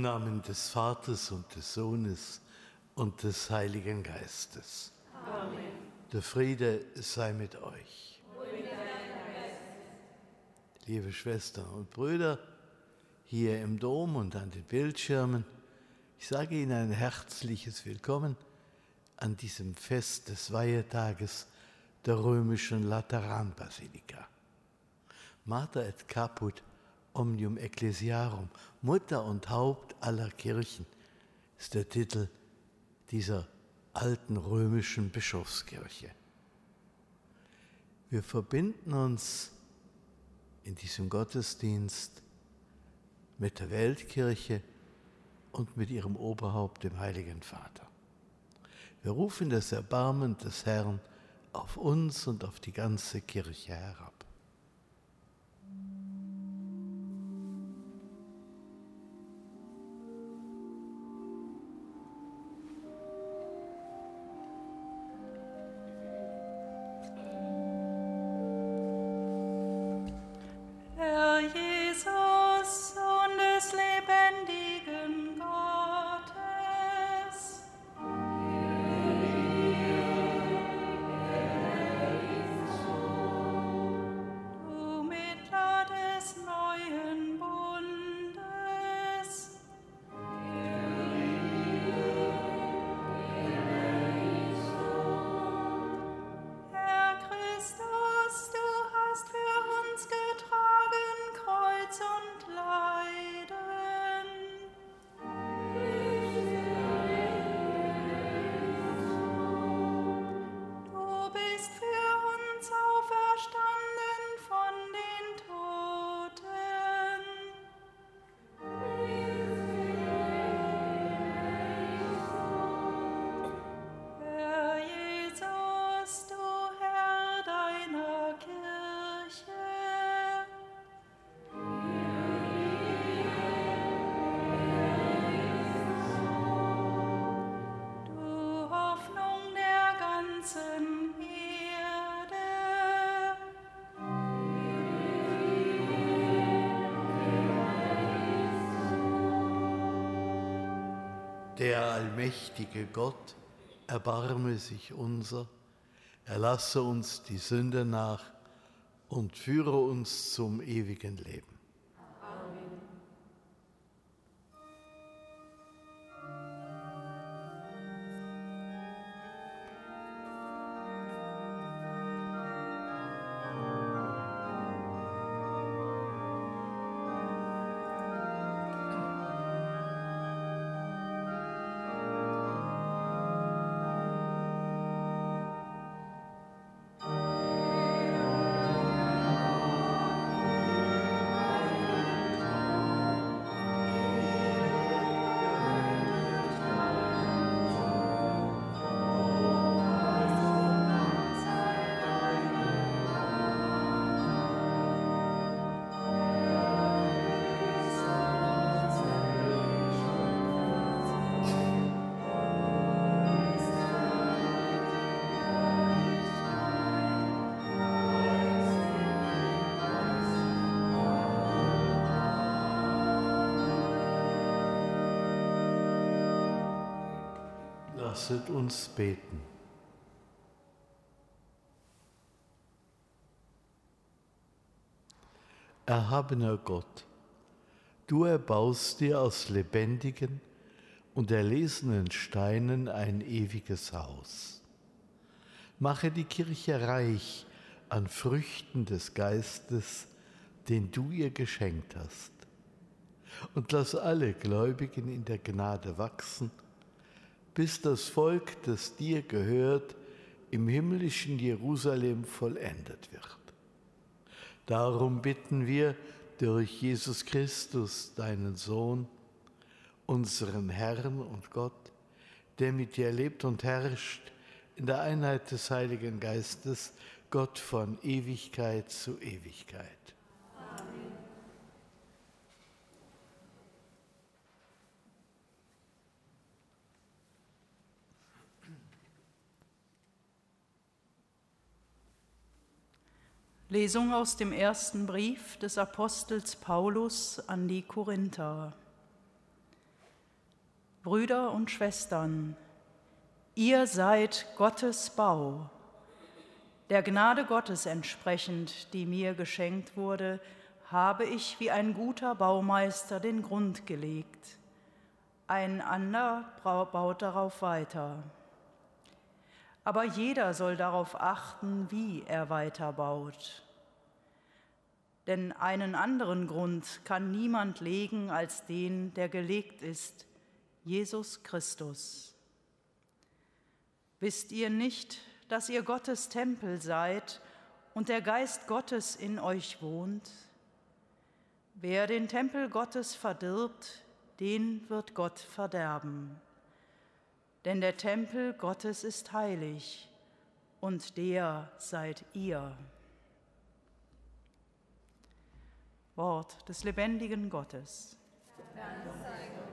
Im Namen des Vaters und des Sohnes und des Heiligen Geistes. Amen. Der Friede sei mit euch. Liebe Schwestern und Brüder, hier im Dom und an den Bildschirmen, ich sage Ihnen ein herzliches Willkommen an diesem Fest des Weihetages der römischen Lateranbasilika. Mater et Caput Omnium Ecclesiarum, Mutter und Haupt aller Kirchen, ist der Titel dieser alten römischen Bischofskirche. Wir verbinden uns in diesem Gottesdienst mit der Weltkirche und mit ihrem Oberhaupt, dem Heiligen Vater. Wir rufen das Erbarmen des Herrn auf uns und auf die ganze Kirche herab. Der allmächtige Gott, erbarme sich unser, erlasse uns die Sünde nach und führe uns zum ewigen Leben. Lasset uns beten. Erhabener Gott, du erbaust dir aus lebendigen und erlesenen Steinen ein ewiges Haus. Mache die Kirche reich an Früchten des Geistes, den du ihr geschenkt hast. Und lass alle Gläubigen in der Gnade wachsen bis das Volk, das dir gehört, im himmlischen Jerusalem vollendet wird. Darum bitten wir durch Jesus Christus, deinen Sohn, unseren Herrn und Gott, der mit dir lebt und herrscht in der Einheit des Heiligen Geistes, Gott von Ewigkeit zu Ewigkeit. Lesung aus dem ersten Brief des Apostels Paulus an die Korinther. Brüder und Schwestern, ihr seid Gottes Bau, der Gnade Gottes entsprechend, die mir geschenkt wurde, habe ich wie ein guter Baumeister den Grund gelegt. Ein anderer baut darauf weiter. Aber jeder soll darauf achten, wie er weiterbaut. Denn einen anderen Grund kann niemand legen als den, der gelegt ist, Jesus Christus. Wisst ihr nicht, dass ihr Gottes Tempel seid und der Geist Gottes in euch wohnt? Wer den Tempel Gottes verdirbt, den wird Gott verderben. Denn der Tempel Gottes ist heilig und der seid ihr. Wort des lebendigen Gottes. Danke sei Gott.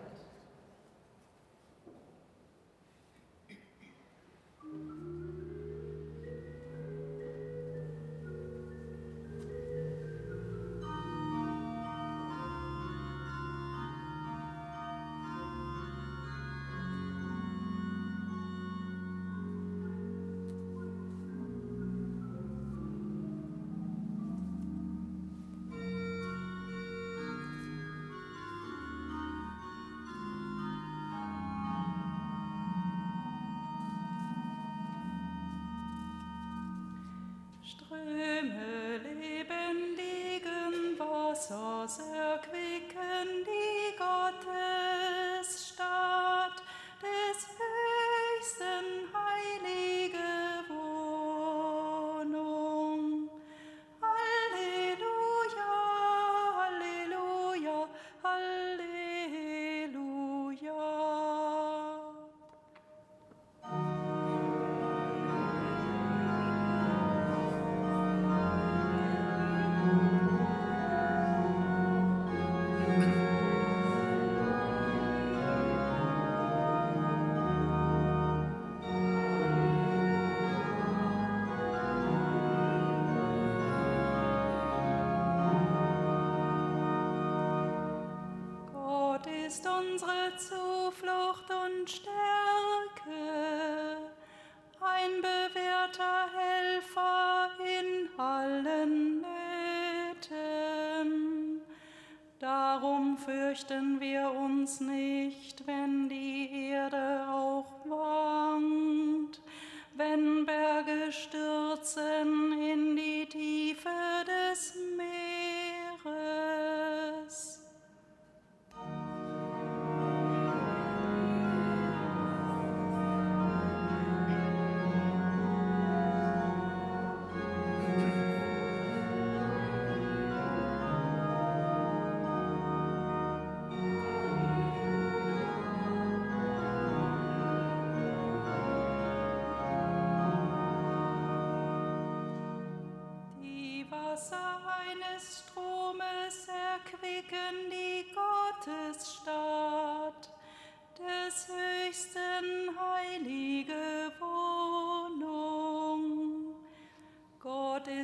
ströme fürchten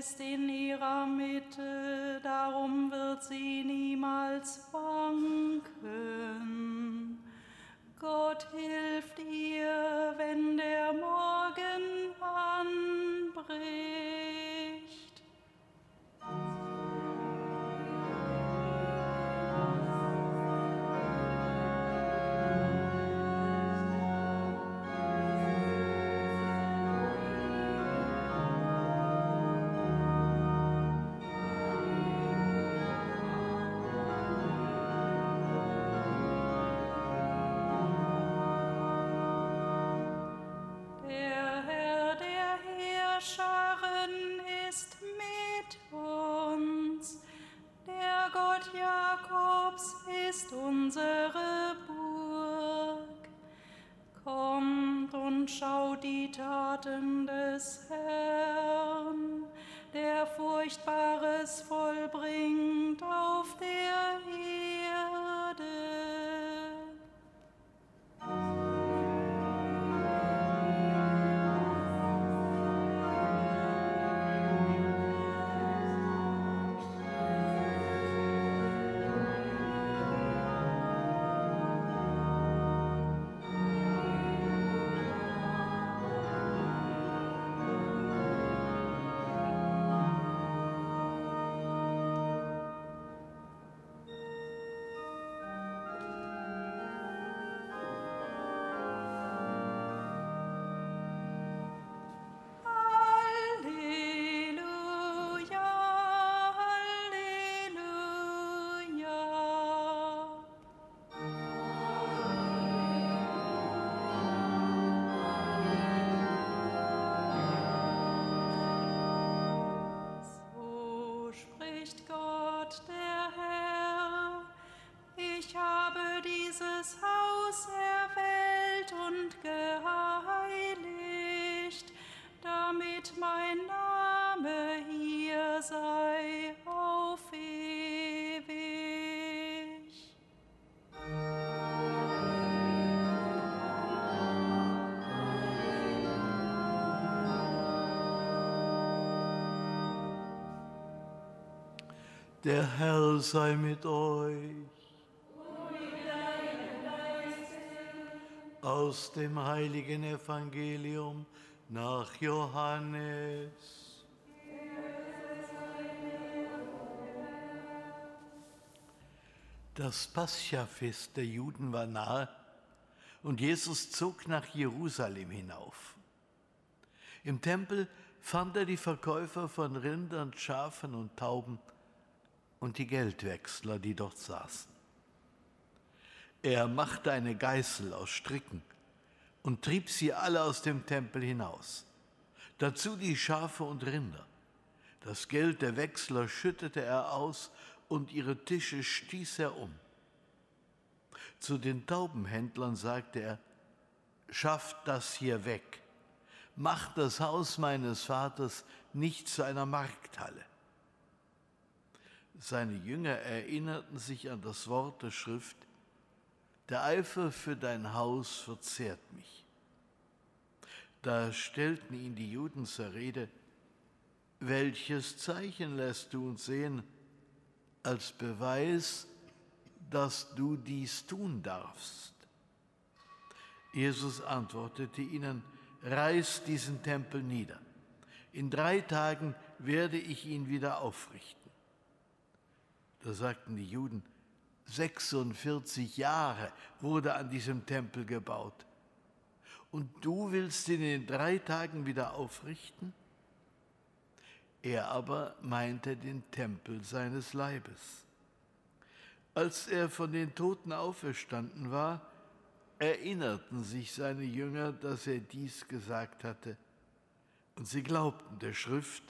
ist in ihrer Mitte, darum wird sie Taten des Herrn, der Furchtbares vollbringt auf Der Herr sei mit euch. Aus dem heiligen Evangelium nach Johannes. Das Pascha-Fest der Juden war nahe und Jesus zog nach Jerusalem hinauf. Im Tempel fand er die Verkäufer von Rindern, Schafen und Tauben und die Geldwechsler, die dort saßen. Er machte eine Geißel aus Stricken und trieb sie alle aus dem Tempel hinaus. Dazu die Schafe und Rinder. Das Geld der Wechsler schüttete er aus und ihre Tische stieß er um. Zu den Taubenhändlern sagte er, schafft das hier weg, macht das Haus meines Vaters nicht zu einer Markthalle. Seine Jünger erinnerten sich an das Wort der Schrift, der Eifer für dein Haus verzehrt mich. Da stellten ihn die Juden zur Rede, welches Zeichen lässt du uns sehen als Beweis, dass du dies tun darfst? Jesus antwortete ihnen, reiß diesen Tempel nieder. In drei Tagen werde ich ihn wieder aufrichten. Da sagten die Juden, 46 Jahre wurde an diesem Tempel gebaut. Und du willst ihn in drei Tagen wieder aufrichten? Er aber meinte den Tempel seines Leibes. Als er von den Toten auferstanden war, erinnerten sich seine Jünger, dass er dies gesagt hatte. Und sie glaubten der Schrift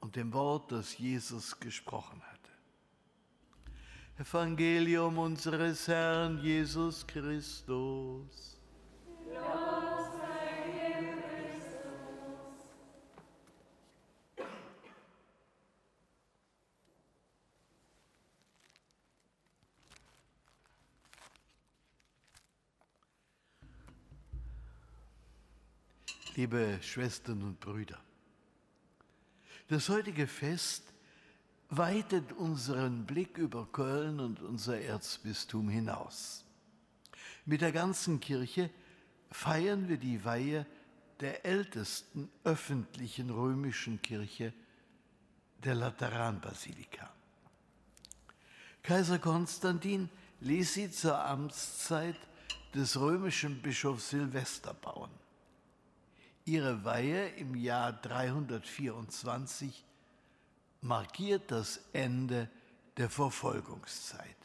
und dem Wort, das Jesus gesprochen hat. Evangelium unseres Herrn Jesus Christus. Liebe Schwestern und Brüder, das heutige Fest weitet unseren Blick über Köln und unser Erzbistum hinaus. Mit der ganzen Kirche feiern wir die Weihe der ältesten öffentlichen römischen Kirche, der Lateranbasilika. Kaiser Konstantin ließ sie zur Amtszeit des römischen Bischofs Silvester bauen. Ihre Weihe im Jahr 324 markiert das Ende der Verfolgungszeit.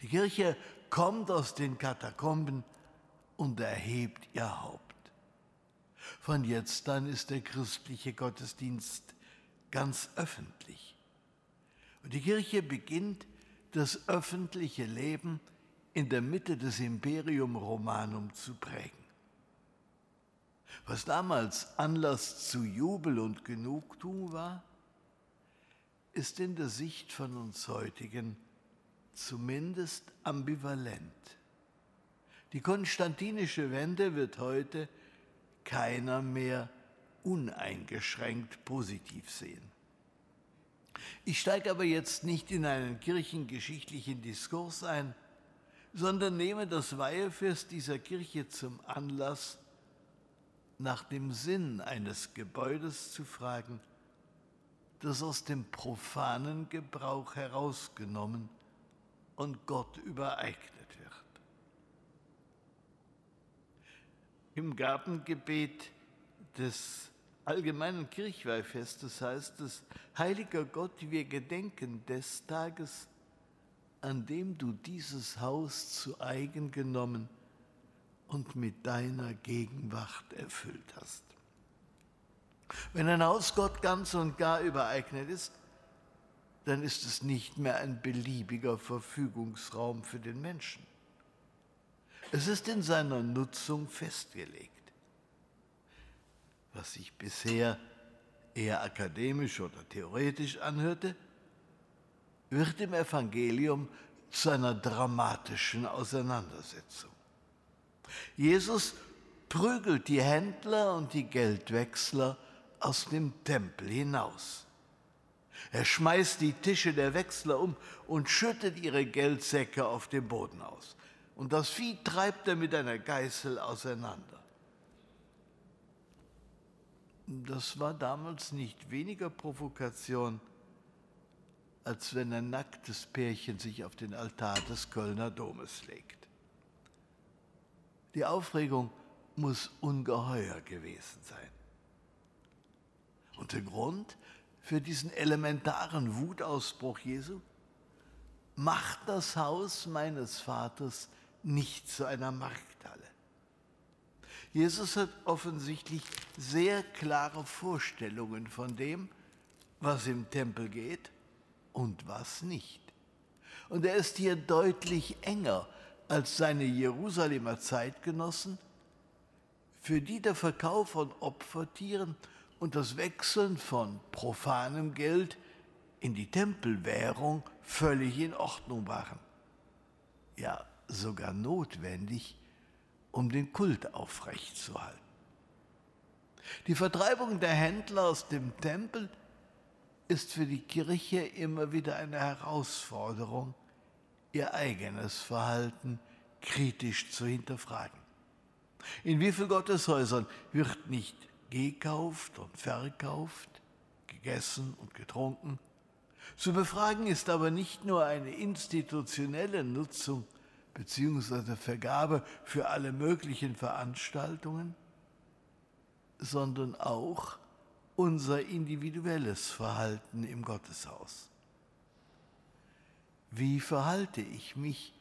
Die Kirche kommt aus den Katakomben und erhebt ihr Haupt. Von jetzt an ist der christliche Gottesdienst ganz öffentlich. Und die Kirche beginnt das öffentliche Leben in der Mitte des Imperium Romanum zu prägen. Was damals Anlass zu Jubel und Genugtuung war, ist in der Sicht von uns heutigen zumindest ambivalent. Die konstantinische Wende wird heute keiner mehr uneingeschränkt positiv sehen. Ich steige aber jetzt nicht in einen kirchengeschichtlichen Diskurs ein, sondern nehme das Weihefest dieser Kirche zum Anlass, nach dem Sinn eines Gebäudes zu fragen, das aus dem profanen Gebrauch herausgenommen und Gott übereignet wird. Im Gabengebet des allgemeinen Kirchweihfestes heißt es, Heiliger Gott, wir gedenken des Tages, an dem du dieses Haus zu eigen genommen und mit deiner Gegenwart erfüllt hast. Wenn ein Haus Gott ganz und gar übereignet ist, dann ist es nicht mehr ein beliebiger Verfügungsraum für den Menschen. Es ist in seiner Nutzung festgelegt. Was sich bisher eher akademisch oder theoretisch anhörte, wird im Evangelium zu einer dramatischen Auseinandersetzung. Jesus prügelt die Händler und die Geldwechsler aus dem Tempel hinaus. Er schmeißt die Tische der Wechsler um und schüttet ihre Geldsäcke auf dem Boden aus. Und das Vieh treibt er mit einer Geißel auseinander. Das war damals nicht weniger Provokation, als wenn ein nacktes Pärchen sich auf den Altar des Kölner Domes legt. Die Aufregung muss ungeheuer gewesen sein. Und der Grund für diesen elementaren Wutausbruch Jesu? Macht das Haus meines Vaters nicht zu einer Markthalle. Jesus hat offensichtlich sehr klare Vorstellungen von dem, was im Tempel geht und was nicht. Und er ist hier deutlich enger als seine Jerusalemer Zeitgenossen, für die der Verkauf von Opfertieren und das Wechseln von profanem Geld in die Tempelwährung völlig in Ordnung waren. Ja, sogar notwendig, um den Kult aufrechtzuerhalten. Die Vertreibung der Händler aus dem Tempel ist für die Kirche immer wieder eine Herausforderung, ihr eigenes Verhalten kritisch zu hinterfragen. In wie vielen Gotteshäusern wird nicht gekauft und verkauft, gegessen und getrunken? Zu befragen ist aber nicht nur eine institutionelle Nutzung bzw. Vergabe für alle möglichen Veranstaltungen, sondern auch unser individuelles Verhalten im Gotteshaus. Wie verhalte ich mich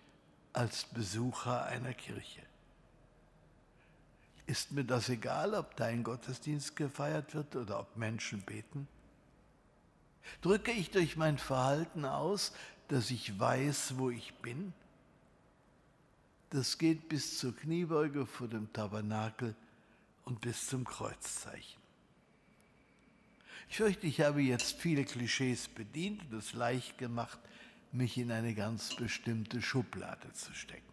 als Besucher einer Kirche? Ist mir das egal, ob da ein Gottesdienst gefeiert wird oder ob Menschen beten? Drücke ich durch mein Verhalten aus, dass ich weiß, wo ich bin? Das geht bis zur Kniebeuge vor dem Tabernakel und bis zum Kreuzzeichen. Ich fürchte, ich habe jetzt viele Klischees bedient und es leicht gemacht, mich in eine ganz bestimmte Schublade zu stecken.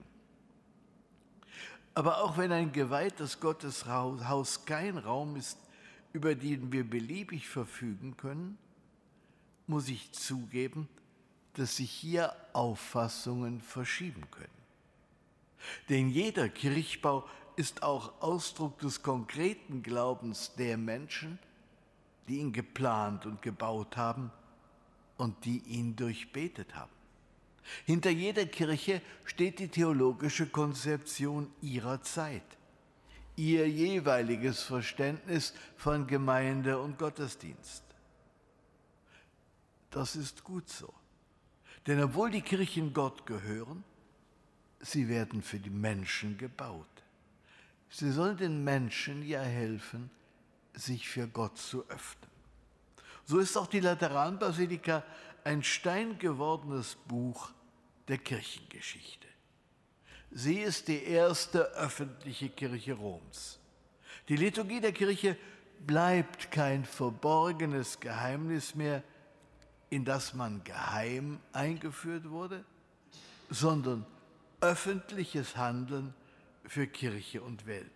Aber auch wenn ein geweihtes Gotteshaus kein Raum ist, über den wir beliebig verfügen können, muss ich zugeben, dass sich hier Auffassungen verschieben können. Denn jeder Kirchbau ist auch Ausdruck des konkreten Glaubens der Menschen, die ihn geplant und gebaut haben und die ihn durchbetet haben. Hinter jeder Kirche steht die theologische Konzeption ihrer Zeit, ihr jeweiliges Verständnis von Gemeinde und Gottesdienst. Das ist gut so. Denn obwohl die Kirchen Gott gehören, sie werden für die Menschen gebaut. Sie sollen den Menschen ja helfen, sich für Gott zu öffnen. So ist auch die Lateranbasilika ein steingewordenes Buch der Kirchengeschichte. Sie ist die erste öffentliche Kirche Roms. Die Liturgie der Kirche bleibt kein verborgenes Geheimnis mehr, in das man geheim eingeführt wurde, sondern öffentliches Handeln für Kirche und Welt.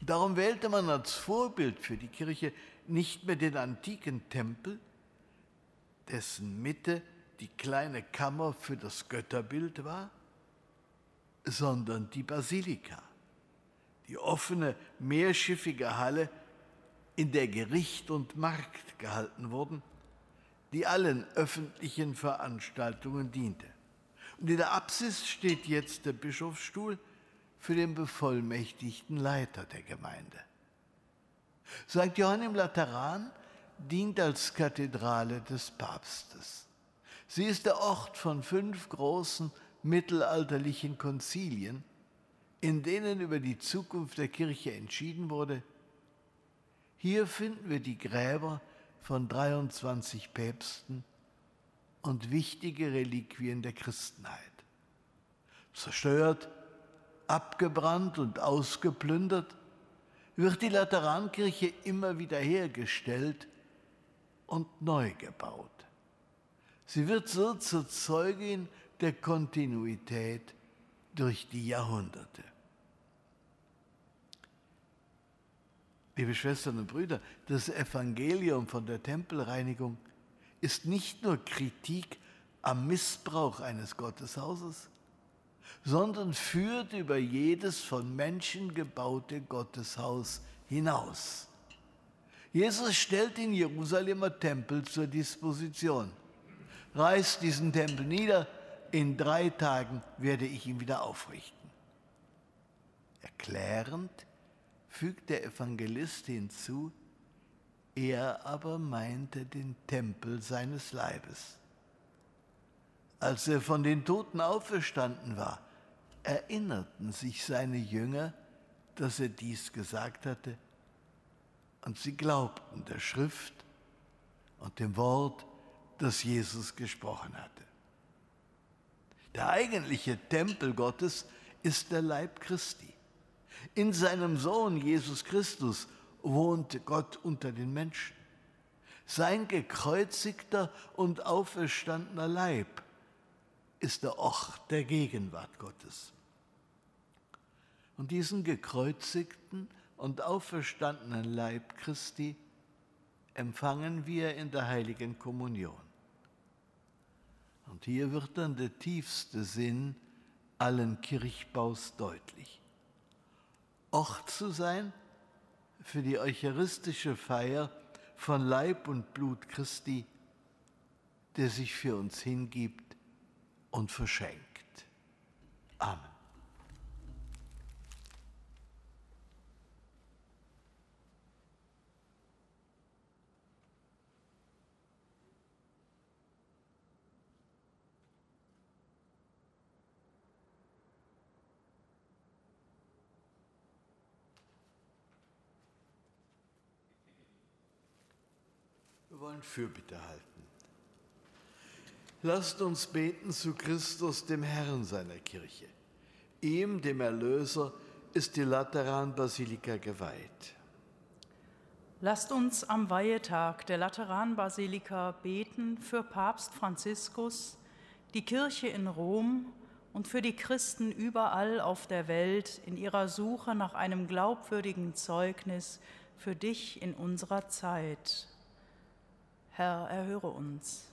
Und darum wählte man als Vorbild für die Kirche nicht mehr den antiken Tempel, dessen Mitte die kleine Kammer für das Götterbild war, sondern die Basilika, die offene, mehrschiffige Halle, in der Gericht und Markt gehalten wurden, die allen öffentlichen Veranstaltungen diente. Und in der Apsis steht jetzt der Bischofsstuhl für den bevollmächtigten Leiter der Gemeinde. St. Johann im Lateran dient als Kathedrale des Papstes. Sie ist der Ort von fünf großen mittelalterlichen Konzilien, in denen über die Zukunft der Kirche entschieden wurde. Hier finden wir die Gräber von 23 Päpsten und wichtige Reliquien der Christenheit. Zerstört, abgebrannt und ausgeplündert, wird die Laterankirche immer wieder hergestellt und neu gebaut. Sie wird so zur Zeugin der Kontinuität durch die Jahrhunderte. Liebe Schwestern und Brüder, das Evangelium von der Tempelreinigung ist nicht nur Kritik am Missbrauch eines Gotteshauses, sondern führt über jedes von Menschen gebaute Gotteshaus hinaus. Jesus stellt den Jerusalemer Tempel zur Disposition. Reißt diesen Tempel nieder, in drei Tagen werde ich ihn wieder aufrichten. Erklärend fügt der Evangelist hinzu, er aber meinte den Tempel seines Leibes. Als er von den Toten auferstanden war, erinnerten sich seine Jünger, dass er dies gesagt hatte, und sie glaubten der Schrift und dem Wort, das Jesus gesprochen hatte. Der eigentliche Tempel Gottes ist der Leib Christi. In seinem Sohn Jesus Christus wohnt Gott unter den Menschen. Sein gekreuzigter und auferstandener Leib ist der Ort der Gegenwart Gottes. Und diesen gekreuzigten und auferstandenen Leib Christi empfangen wir in der heiligen Kommunion. Und hier wird dann der tiefste Sinn allen Kirchbaus deutlich. Ort zu sein für die eucharistische Feier von Leib und Blut Christi, der sich für uns hingibt und verschenkt. Amen. Wir wollen Fürbitte halten. Lasst uns beten zu Christus, dem Herrn seiner Kirche. Ihm, dem Erlöser, ist die Lateranbasilika geweiht. Lasst uns am Weihetag der Lateranbasilika beten für Papst Franziskus, die Kirche in Rom und für die Christen überall auf der Welt in ihrer Suche nach einem glaubwürdigen Zeugnis für dich in unserer Zeit. Herr, erhöre uns.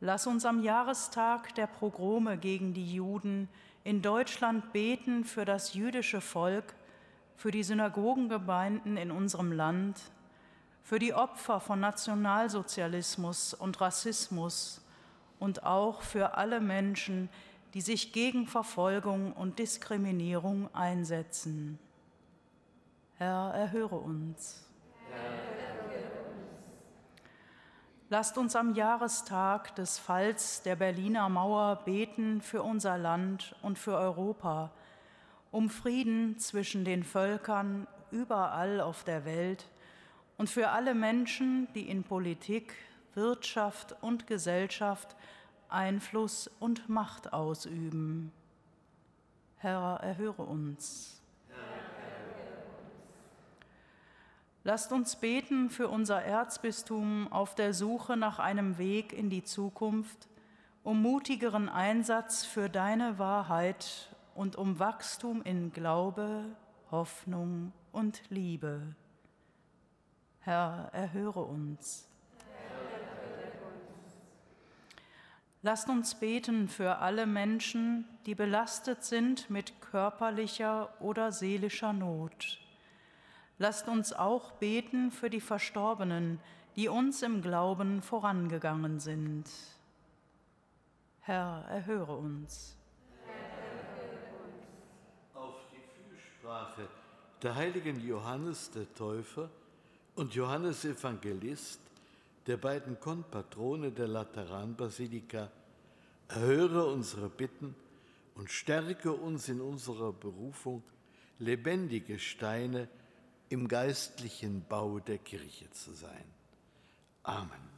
Lass uns am Jahrestag der Progrome gegen die Juden in Deutschland beten für das jüdische Volk, für die Synagogengemeinden in unserem Land, für die Opfer von Nationalsozialismus und Rassismus und auch für alle Menschen, die sich gegen Verfolgung und Diskriminierung einsetzen. Herr, erhöre uns. Lasst uns am Jahrestag des Falls der Berliner Mauer beten für unser Land und für Europa, um Frieden zwischen den Völkern überall auf der Welt und für alle Menschen, die in Politik, Wirtschaft und Gesellschaft Einfluss und Macht ausüben. Herr, erhöre uns. Lasst uns beten für unser Erzbistum auf der Suche nach einem Weg in die Zukunft, um mutigeren Einsatz für deine Wahrheit und um Wachstum in Glaube, Hoffnung und Liebe. Herr, erhöre uns. Lasst uns beten für alle Menschen, die belastet sind mit körperlicher oder seelischer Not Lasst uns auch beten für die Verstorbenen, die uns im Glauben vorangegangen sind. Herr, erhöre uns. Auf die Fürsprache der heiligen Johannes der Täufer und Johannes Evangelist, der beiden Konpatrone der Lateranbasilika, erhöre unsere Bitten und stärke uns in unserer Berufung, lebendige Steine im geistlichen Bau der Kirche zu sein. Amen.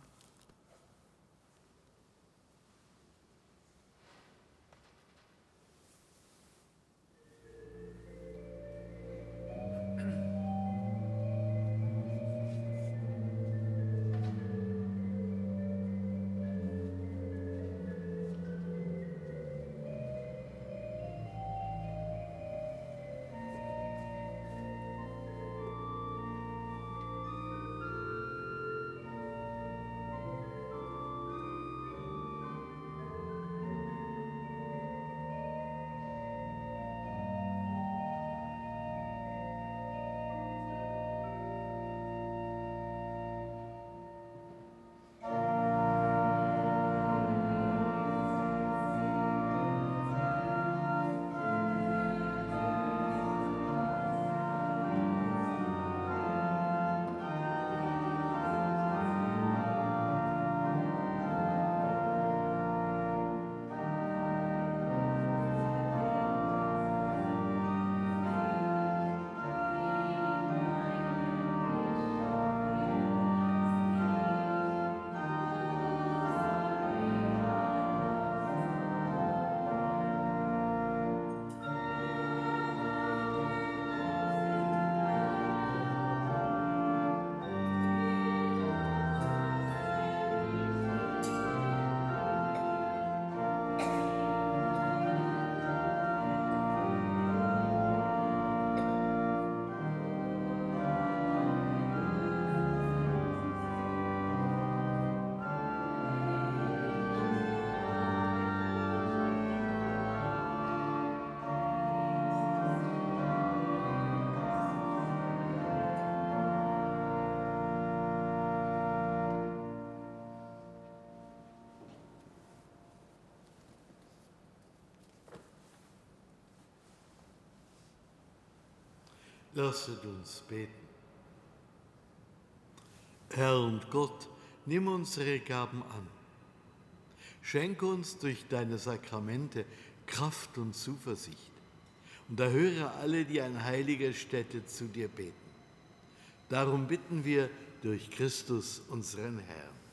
Lasset uns beten. Herr und Gott, nimm unsere Gaben an. Schenke uns durch deine Sakramente Kraft und Zuversicht und erhöre alle, die an heiliger Stätte zu dir beten. Darum bitten wir durch Christus, unseren Herrn.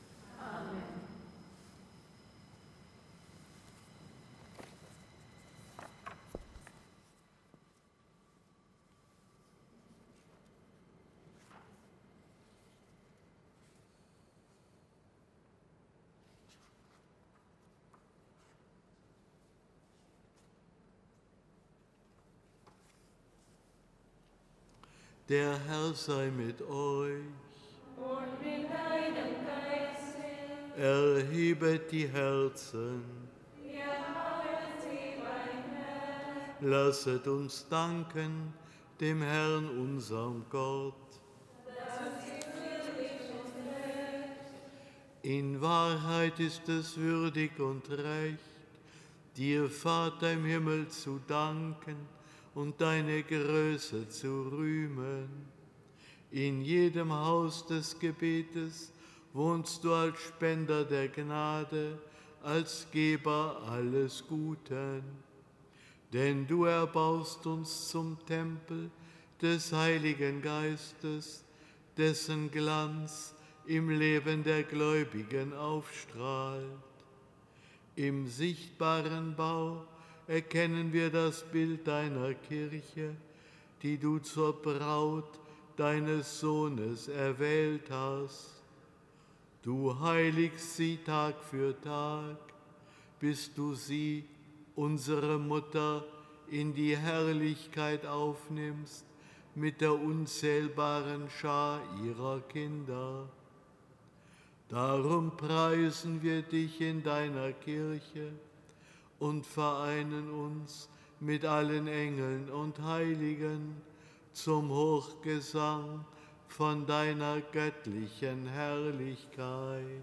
Der Herr sei mit euch. Und mit deinem Geiste. Erhebet die Herzen. Wir haben sie beim Herrn. Lasset uns danken dem Herrn, unserem Gott. In Wahrheit ist es würdig und recht, dir, Vater im Himmel, zu danken und deine Größe zu rühmen. In jedem Haus des Gebetes wohnst du als Spender der Gnade, als Geber alles Guten. Denn du erbaust uns zum Tempel des Heiligen Geistes, dessen Glanz im Leben der Gläubigen aufstrahlt. Im sichtbaren Bau erkennen wir das Bild deiner Kirche, die du zur Braut deines Sohnes erwählt hast. Du heiligst sie Tag für Tag, bis du sie, unsere Mutter, in die Herrlichkeit aufnimmst mit der unzählbaren Schar ihrer Kinder. Darum preisen wir dich in deiner Kirche und vereinen uns mit allen Engeln und Heiligen zum Hochgesang von deiner göttlichen Herrlichkeit.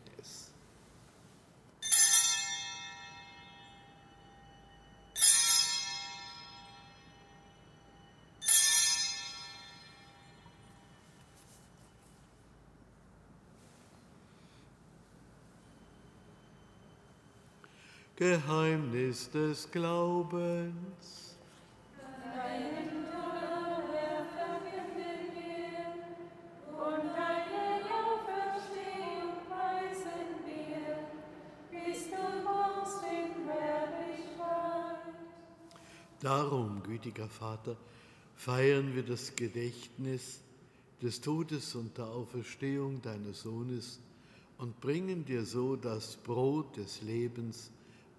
Geheimnis des Glaubens. Deinen Tod, Herr, verkünden wir, und deine Auferstehung preisen wir, bis du kommst in Herrlichkeit. Darum, gütiger Vater, feiern wir das Gedächtnis des Todes und der Auferstehung deines Sohnes und bringen dir so das Brot des Lebens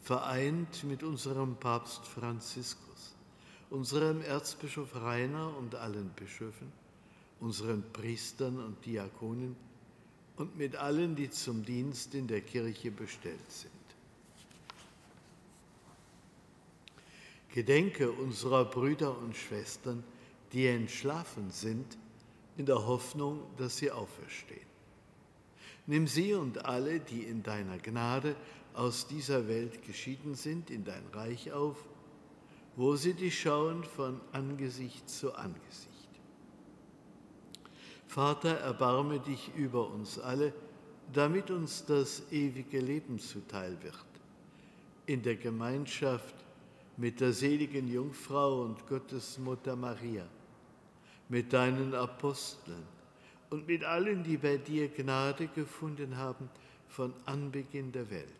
vereint mit unserem Papst Franziskus, unserem Erzbischof Rainer und allen Bischöfen, unseren Priestern und Diakonen und mit allen, die zum Dienst in der Kirche bestellt sind. Gedenke unserer Brüder und Schwestern, die entschlafen sind, in der Hoffnung, dass sie auferstehen. Nimm sie und alle, die in deiner Gnade aus dieser Welt geschieden sind, in dein Reich auf, wo sie dich schauen von Angesicht zu Angesicht. Vater, erbarme dich über uns alle, damit uns das ewige Leben zuteil wird. In der Gemeinschaft mit der seligen Jungfrau und Gottesmutter Maria, mit deinen Aposteln und mit allen, die bei dir Gnade gefunden haben von Anbeginn der Welt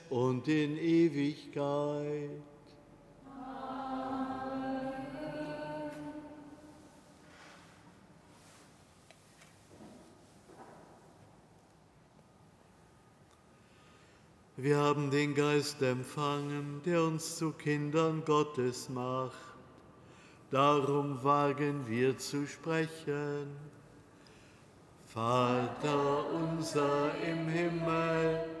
und in Ewigkeit. Wir haben den Geist empfangen, der uns zu Kindern Gottes macht. Darum wagen wir zu sprechen. Vater unser im Himmel,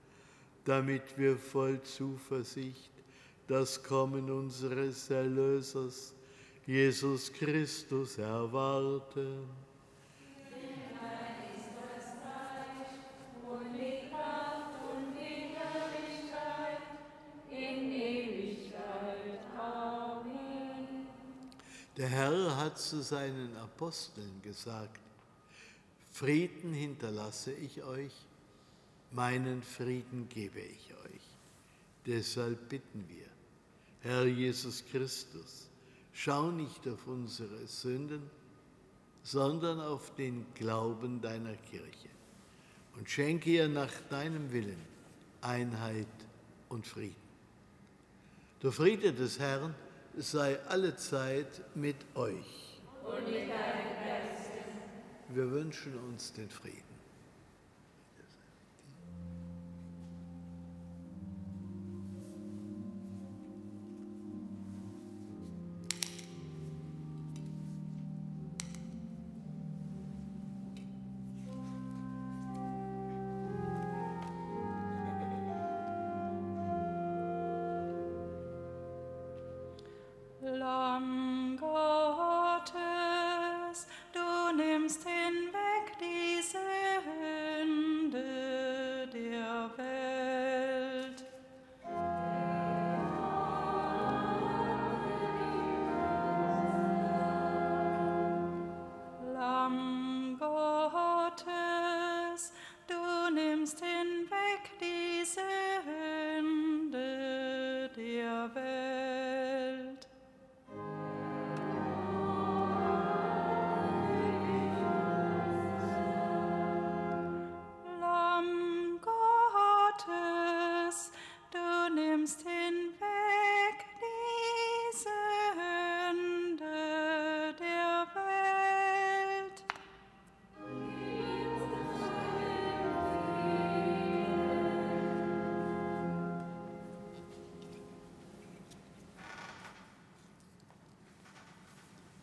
damit wir voll Zuversicht das Kommen unseres Erlösers, Jesus Christus, erwarten. Der Herr hat zu seinen Aposteln gesagt, Frieden hinterlasse ich euch, meinen Frieden gebe ich euch. Deshalb bitten wir, Herr Jesus Christus, schau nicht auf unsere Sünden, sondern auf den Glauben deiner Kirche und schenke ihr nach deinem Willen Einheit und Frieden. Der Friede des Herrn sei alle Zeit mit euch. Und mit deinem Geiste. Wir wünschen uns den Frieden.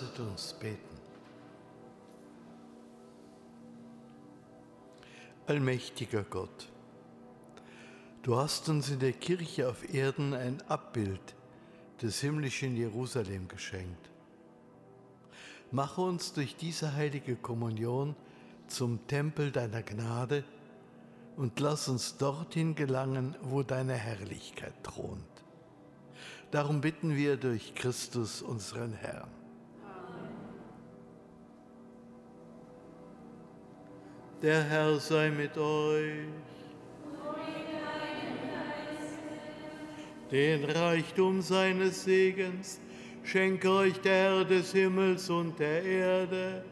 Lasset uns beten. Allmächtiger Gott, du hast uns in der Kirche auf Erden ein Abbild des himmlischen Jerusalem geschenkt. Mache uns durch diese heilige Kommunion zum Tempel deiner Gnade und lass uns dorthin gelangen, wo deine Herrlichkeit thront. Darum bitten wir durch Christus, unseren Herrn. Der Herr sei mit euch. Den Reichtum seines Segens schenke euch der Herr des Himmels und der Erde,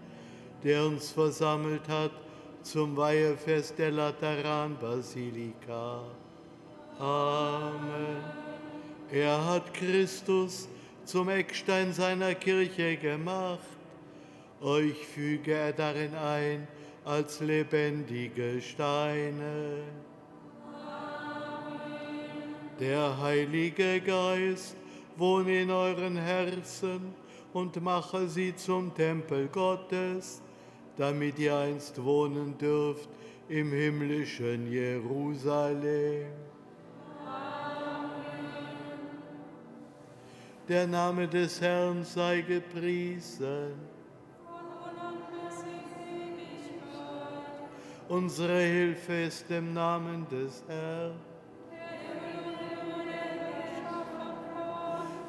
der uns versammelt hat zum Weihefest der Lateranbasilika. Amen. Er hat Christus zum Eckstein seiner Kirche gemacht. Euch füge er darin ein als lebendige Steine. Der Heilige Geist wohne in euren Herzen und mache sie zum Tempel Gottes, damit ihr einst wohnen dürft im himmlischen Jerusalem. Der Name des Herrn sei gepriesen. Unsere Hilfe ist im Namen des Herrn.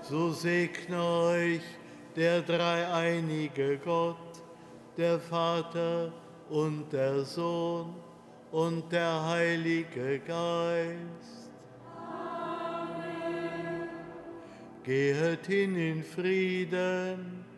So segne euch der dreieinige Gott, der Vater und der Sohn und der Heilige Geist. Gehet hin in Frieden.